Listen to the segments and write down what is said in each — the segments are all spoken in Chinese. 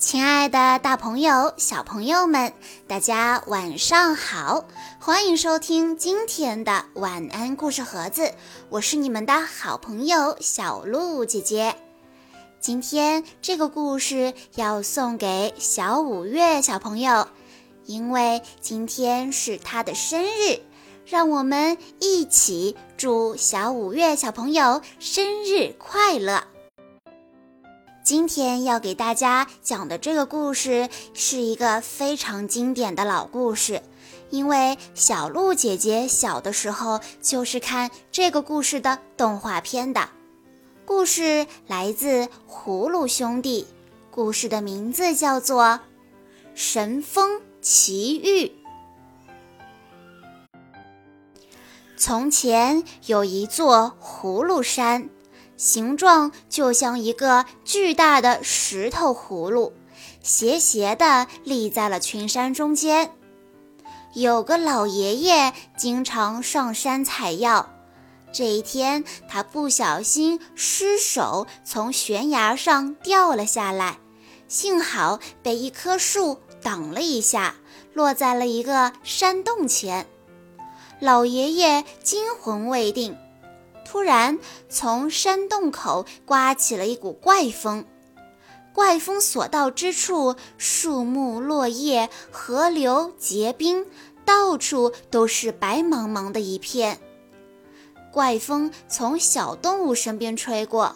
亲爱的，大朋友、小朋友们，大家晚上好！欢迎收听今天的晚安故事盒子，我是你们的好朋友小鹿姐姐。今天这个故事要送给小五月小朋友，因为今天是他的生日，让我们一起祝小五月小朋友生日快乐！今天要给大家讲的这个故事是一个非常经典的老故事，因为小鹿姐姐小的时候就是看这个故事的动画片的。故事来自《葫芦兄弟》，故事的名字叫做《神风奇遇》。从前有一座葫芦山。形状就像一个巨大的石头葫芦，斜斜地立在了群山中间。有个老爷爷经常上山采药，这一天他不小心失手从悬崖上掉了下来，幸好被一棵树挡了一下，落在了一个山洞前。老爷爷惊魂未定。突然，从山洞口刮起了一股怪风，怪风所到之处，树木落叶、河流结冰，到处都是白茫茫的一片。怪风从小动物身边吹过，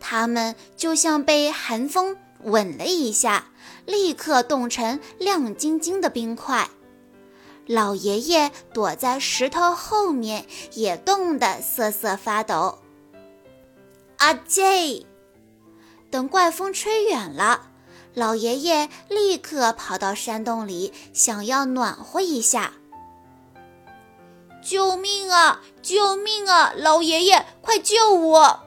它们就像被寒风吻了一下，立刻冻成亮晶晶的冰块。老爷爷躲在石头后面，也冻得瑟瑟发抖。阿杰，等怪风吹远了，老爷爷立刻跑到山洞里，想要暖和一下。救命啊！救命啊！老爷爷，快救我！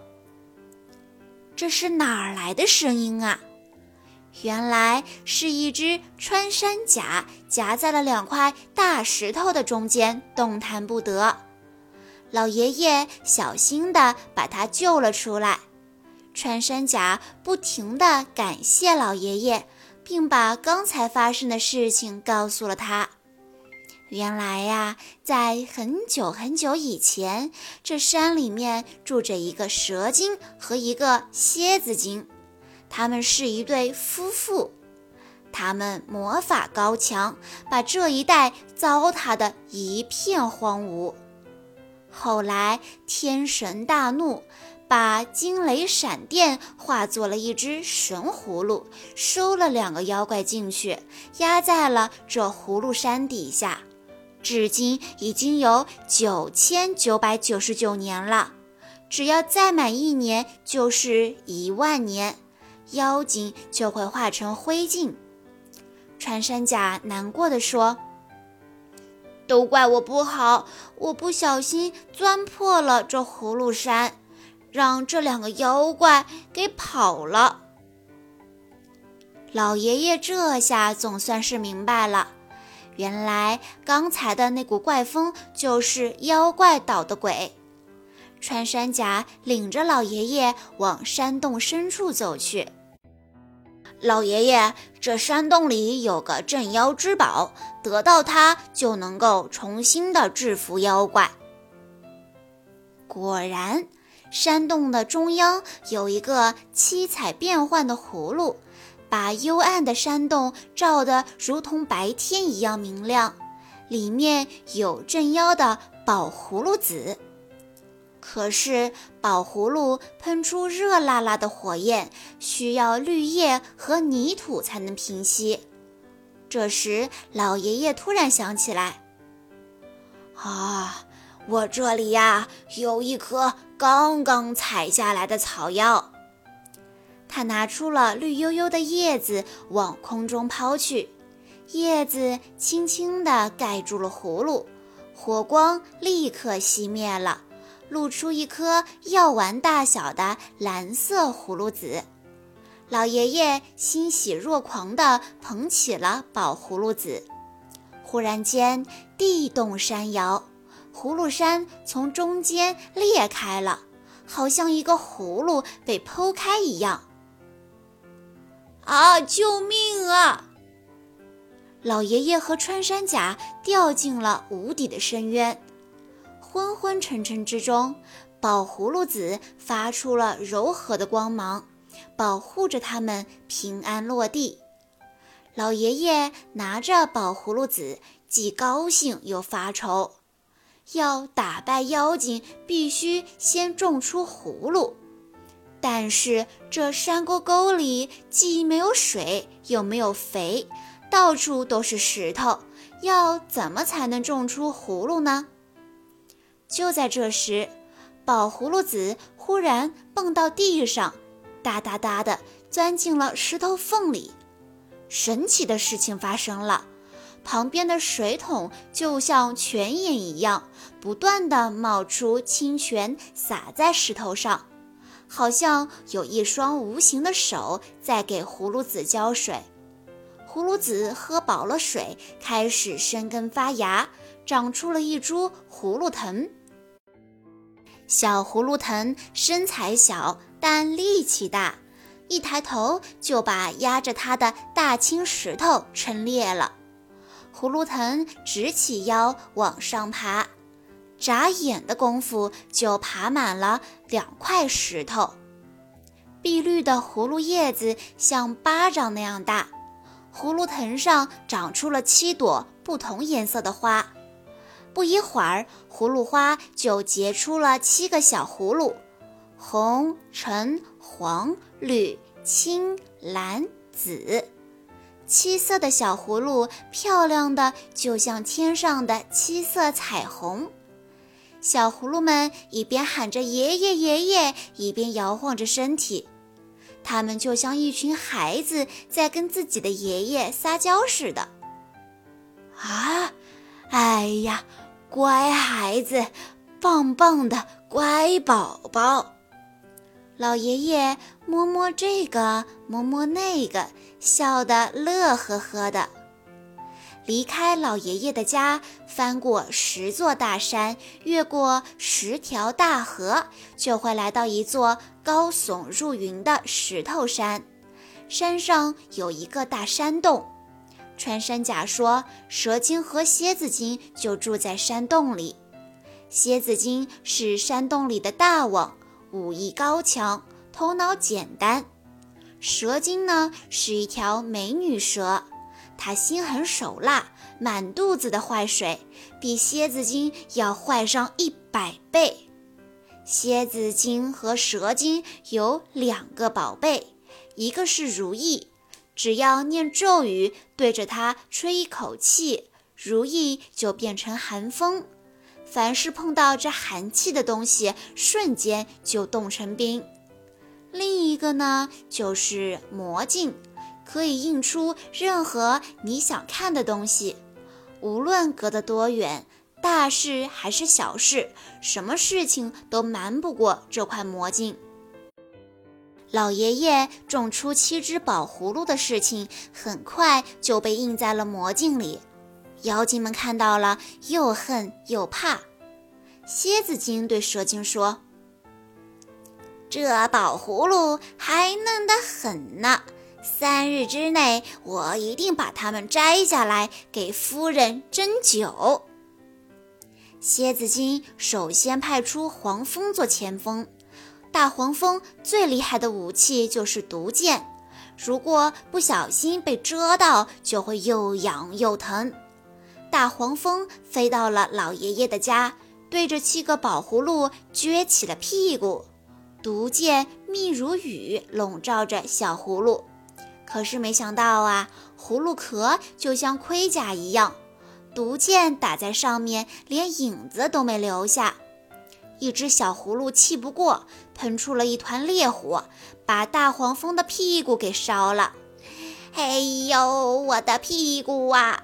这是哪儿来的声音啊？原来是一只穿山甲夹在了两块大石头的中间，动弹不得。老爷爷小心地把它救了出来。穿山甲不停地感谢老爷爷，并把刚才发生的事情告诉了他。原来呀，在很久很久以前，这山里面住着一个蛇精和一个蝎子精。他们是一对夫妇，他们魔法高强，把这一带糟蹋得一片荒芜。后来天神大怒，把惊雷闪电化作了一只神葫芦，收了两个妖怪进去，压在了这葫芦山底下。至今已经有九千九百九十九年了，只要再满一年，就是一万年。妖精就会化成灰烬。穿山甲难过的说：“都怪我不好，我不小心钻破了这葫芦山，让这两个妖怪给跑了。”老爷爷这下总算是明白了，原来刚才的那股怪风就是妖怪捣的鬼。穿山甲领着老爷爷往山洞深处走去。老爷爷，这山洞里有个镇妖之宝，得到它就能够重新的制服妖怪。果然，山洞的中央有一个七彩变幻的葫芦，把幽暗的山洞照得如同白天一样明亮，里面有镇妖的宝葫芦籽。可是宝葫芦喷出热辣辣的火焰，需要绿叶和泥土才能平息。这时，老爷爷突然想起来：“啊，我这里呀有一颗刚刚采下来的草药。”他拿出了绿油油的叶子，往空中抛去，叶子轻轻地盖住了葫芦，火光立刻熄灭了。露出一颗药丸大小的蓝色葫芦籽，老爷爷欣喜若狂地捧起了宝葫芦籽。忽然间，地动山摇，葫芦山从中间裂开了，好像一个葫芦被剖开一样。啊！救命啊！老爷爷和穿山甲掉进了无底的深渊，昏昏沉沉之中，宝葫芦籽发出了柔和的光芒，保护着他们平安落地。老爷爷拿着宝葫芦籽，既高兴又发愁。要打败妖精，必须先种出葫芦。但是这山沟沟里既没有水，又没有肥，到处都是石头，要怎么才能种出葫芦呢？就在这时，宝葫芦籽忽然蹦到地上，哒哒哒的钻进了石头缝里。神奇的事情发生了。旁边的水桶就像泉眼一样，不断地冒出清泉，洒在石头上，好像有一双无形的手在给葫芦籽浇水。葫芦籽喝饱了水，开始生根发芽，长出了一株葫芦藤。小葫芦藤身材小，但力气大，一抬头就把压着它的大青石头撑裂了。葫芦藤直起腰往上爬，眨眼的功夫就爬满了两块石头。碧绿的葫芦叶子像巴掌那样大，葫芦藤上长出了七朵不同颜色的花。不一会儿，葫芦花就结出了七个小葫芦：红、橙、黄、绿、青、蓝、紫。七色的小葫芦，漂亮的就像天上的七色彩虹。小葫芦们一边喊着“爷爷，爷爷”，一边摇晃着身体，它们就像一群孩子在跟自己的爷爷撒娇似的。啊，哎呀，乖孩子，棒棒的乖宝宝。老爷爷摸摸这个，摸摸那个。笑得乐呵呵的，离开老爷爷的家，翻过十座大山，越过十条大河，就会来到一座高耸入云的石头山。山上有一个大山洞。穿山甲说：“蛇精和蝎子精就住在山洞里。蝎子精是山洞里的大王，武艺高强，头脑简单。”蛇精呢是一条美女蛇，它心狠手辣，满肚子的坏水，比蝎子精要坏上一百倍。蝎子精和蛇精有两个宝贝，一个是如意，只要念咒语，对着它吹一口气，如意就变成寒风，凡是碰到这寒气的东西，瞬间就冻成冰。另一个呢，就是魔镜，可以映出任何你想看的东西，无论隔得多远，大事还是小事，什么事情都瞒不过这块魔镜。老爷爷种出七只宝葫芦的事情，很快就被印在了魔镜里，妖精们看到了，又恨又怕。蝎子精对蛇精说。这宝葫芦还嫩得很呢，三日之内我一定把它们摘下来给夫人斟酒。蝎子精首先派出黄蜂做前锋，大黄蜂最厉害的武器就是毒箭，如果不小心被蛰到，就会又痒又疼。大黄蜂飞到了老爷爷的家，对着七个宝葫芦撅起了屁股。毒箭密如雨，笼罩着小葫芦。可是没想到啊，葫芦壳就像盔甲一样，毒箭打在上面，连影子都没留下。一只小葫芦气不过，喷出了一团烈火，把大黄蜂的屁股给烧了。哎呦，我的屁股啊！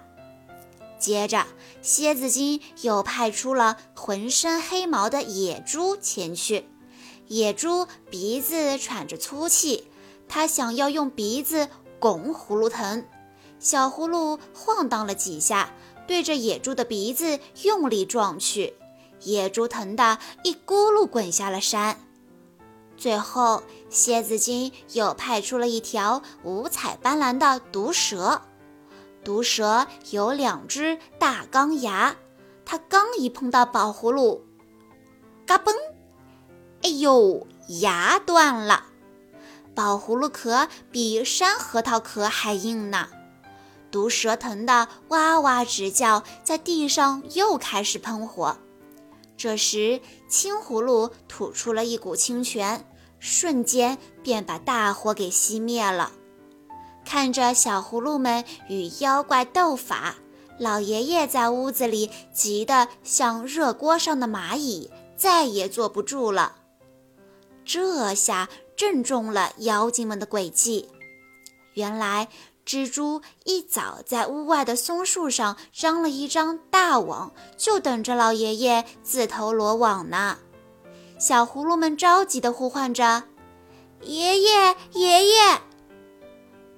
接着，蝎子精又派出了浑身黑毛的野猪前去。野猪鼻子喘着粗气，它想要用鼻子拱葫芦藤。小葫芦晃荡了几下，对着野猪的鼻子用力撞去，野猪疼得一咕噜滚下了山。最后，蝎子精又派出了一条五彩斑斓的毒蛇。毒蛇有两只大钢牙，它刚一碰到宝葫芦，嘎嘣！哎呦，牙断了！宝葫芦壳比山核桃壳还硬呢。毒蛇疼得哇哇直叫，在地上又开始喷火。这时，青葫芦吐出了一股清泉，瞬间便把大火给熄灭了。看着小葫芦们与妖怪斗法，老爷爷在屋子里急得像热锅上的蚂蚁，再也坐不住了。这下正中了妖精们的诡计。原来。蜘蛛一早在屋外的松树上张了一张大网，就等着老爷爷自投罗网呢。小葫芦们着急地呼唤着：“爷爷，爷爷！”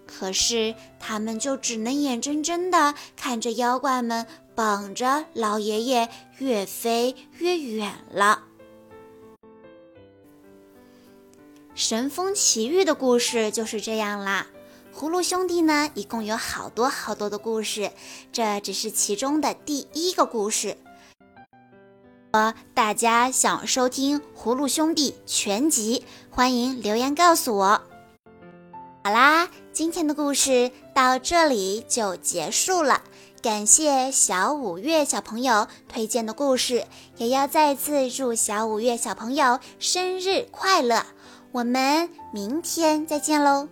可是他们就只能眼睁睁地看着妖怪们绑着老爷爷越飞越远了。神风奇遇的故事就是这样啦。葫芦兄弟呢，一共有好多好多的故事，这只是其中的第一个故事。呃，大家想收听《葫芦兄弟》全集，欢迎留言告诉我。好啦，今天的故事到这里就结束了。感谢小五月小朋友推荐的故事，也要再次祝小五月小朋友生日快乐。我们明天再见喽！